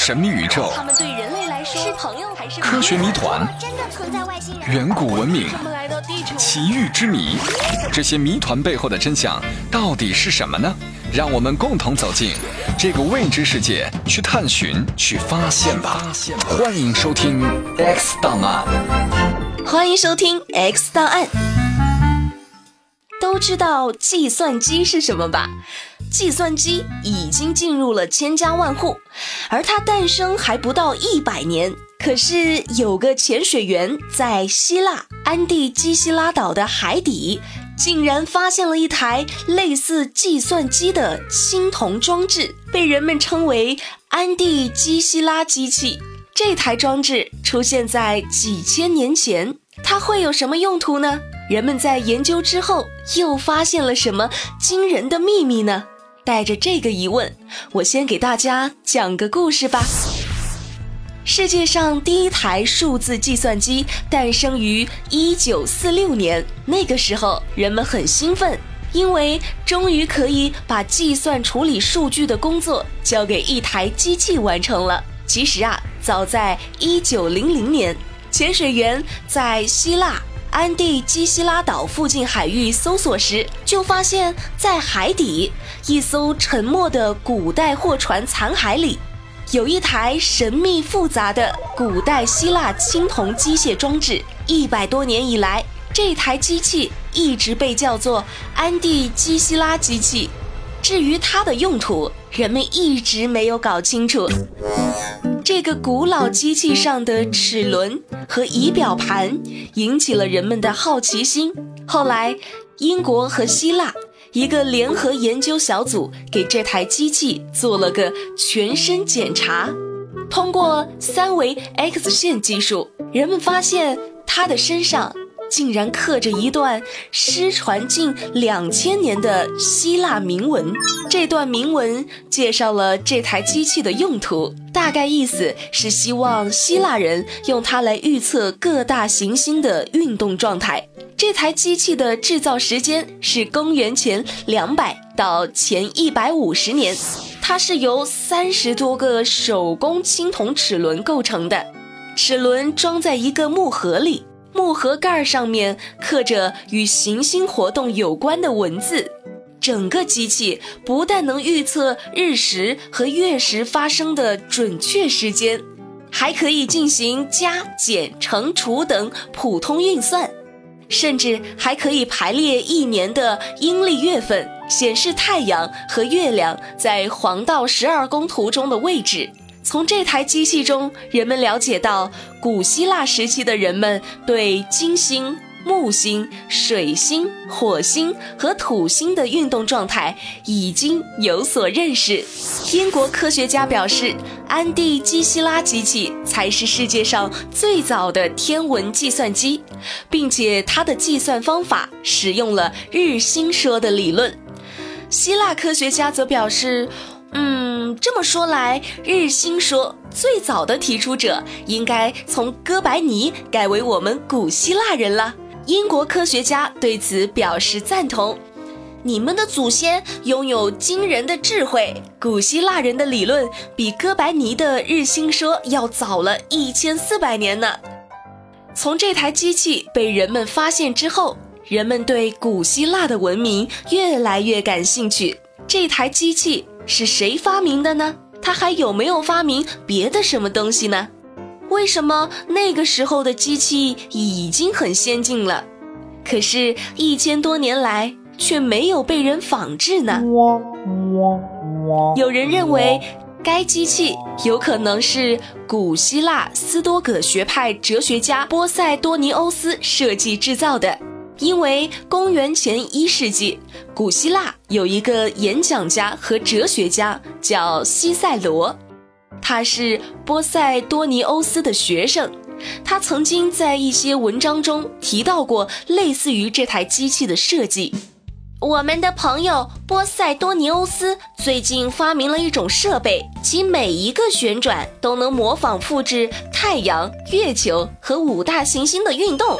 神秘宇宙、他们对人类来说是朋友还是科学谜团、真的存在外星人？远古文明、他们来到地球，奇遇之谜，这些谜团背后的真相到底是什么呢？让我们共同走进这个未知世界，去探寻、去发现吧！欢迎收听《X 档案》。欢迎收听 X 档案。都知道计算机是什么吧？计算机已经进入了千家万户，而它诞生还不到一百年。可是有个潜水员在希腊安第基希拉岛的海底，竟然发现了一台类似计算机的青铜装置，被人们称为安第基希拉机器。这台装置出现在几千年前，它会有什么用途呢？人们在研究之后又发现了什么惊人的秘密呢？带着这个疑问，我先给大家讲个故事吧。世界上第一台数字计算机诞生于一九四六年，那个时候人们很兴奋，因为终于可以把计算处理数据的工作交给一台机器完成了。其实啊，早在一九零零年，潜水员在希腊。安第基希拉岛附近海域搜索时，就发现，在海底一艘沉没的古代货船残骸里，有一台神秘复杂的古代希腊青铜机械装置。一百多年以来，这台机器一直被叫做安第基希拉机器。至于它的用途，人们一直没有搞清楚。这个古老机器上的齿轮和仪表盘引起了人们的好奇心。后来，英国和希腊一个联合研究小组给这台机器做了个全身检查，通过三维 X 线技术，人们发现它的身上。竟然刻着一段失传近两千年的希腊铭文。这段铭文介绍了这台机器的用途，大概意思是希望希腊人用它来预测各大行星的运动状态。这台机器的制造时间是公元前两百到前一百五十年，它是由三十多个手工青铜齿轮构成的，齿轮装在一个木盒里。木盒盖上面刻着与行星活动有关的文字，整个机器不但能预测日食和月食发生的准确时间，还可以进行加减乘除等普通运算，甚至还可以排列一年的阴历月份，显示太阳和月亮在黄道十二宫图中的位置。从这台机器中，人们了解到，古希腊时期的人们对金星、木星、水星、火星和土星的运动状态已经有所认识。英国科学家表示，安第基希拉机器才是世界上最早的天文计算机，并且它的计算方法使用了日心说的理论。希腊科学家则表示。嗯，这么说来，日心说最早的提出者应该从哥白尼改为我们古希腊人了。英国科学家对此表示赞同。你们的祖先拥有惊人的智慧，古希腊人的理论比哥白尼的日心说要早了一千四百年呢。从这台机器被人们发现之后，人们对古希腊的文明越来越感兴趣。这台机器。是谁发明的呢？他还有没有发明别的什么东西呢？为什么那个时候的机器已经很先进了，可是，一千多年来却没有被人仿制呢？有人认为，该机器有可能是古希腊斯多葛学派哲学家波塞多尼欧斯设计制造的。因为公元前一世纪，古希腊有一个演讲家和哲学家叫西塞罗，他是波塞多尼欧斯的学生，他曾经在一些文章中提到过类似于这台机器的设计。我们的朋友波塞多尼欧斯最近发明了一种设备，其每一个旋转都能模仿复制太阳、月球和五大行星的运动。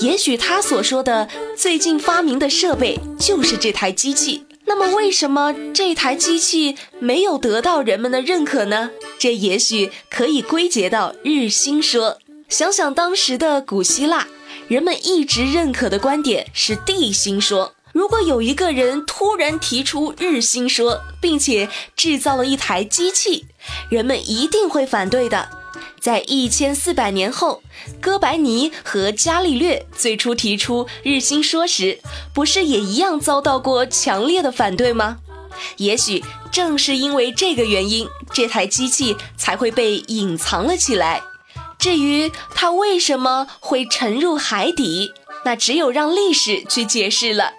也许他所说的最近发明的设备就是这台机器。那么，为什么这台机器没有得到人们的认可呢？这也许可以归结到日心说。想想当时的古希腊，人们一直认可的观点是地心说。如果有一个人突然提出日心说，并且制造了一台机器，人们一定会反对的。在一千四百年后，哥白尼和伽利略最初提出日心说时，不是也一样遭到过强烈的反对吗？也许正是因为这个原因，这台机器才会被隐藏了起来。至于它为什么会沉入海底，那只有让历史去解释了。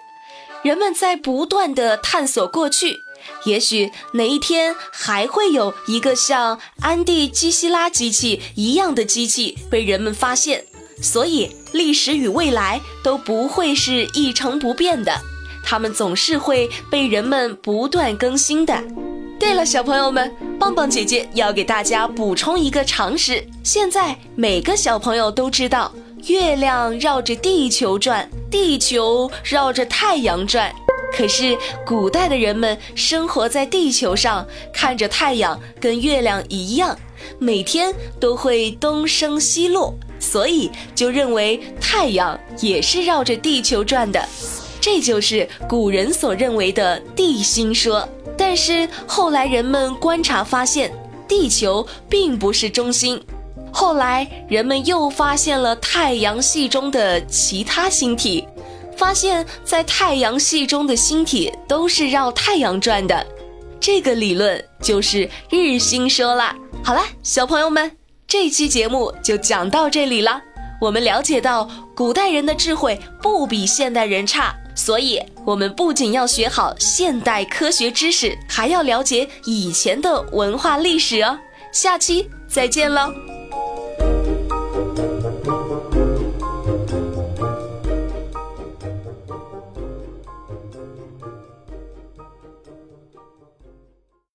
人们在不断的探索过去，也许哪一天还会有一个像安蒂基希拉机器一样的机器被人们发现。所以，历史与未来都不会是一成不变的，它们总是会被人们不断更新的。对了，小朋友们，棒棒姐姐要给大家补充一个常识：现在每个小朋友都知道。月亮绕着地球转，地球绕着太阳转。可是古代的人们生活在地球上，看着太阳跟月亮一样，每天都会东升西落，所以就认为太阳也是绕着地球转的。这就是古人所认为的地心说。但是后来人们观察发现，地球并不是中心。后来，人们又发现了太阳系中的其他星体，发现，在太阳系中的星体都是绕太阳转的。这个理论就是日心说啦。好了，小朋友们，这期节目就讲到这里了。我们了解到，古代人的智慧不比现代人差，所以我们不仅要学好现代科学知识，还要了解以前的文化历史哦。下期再见喽。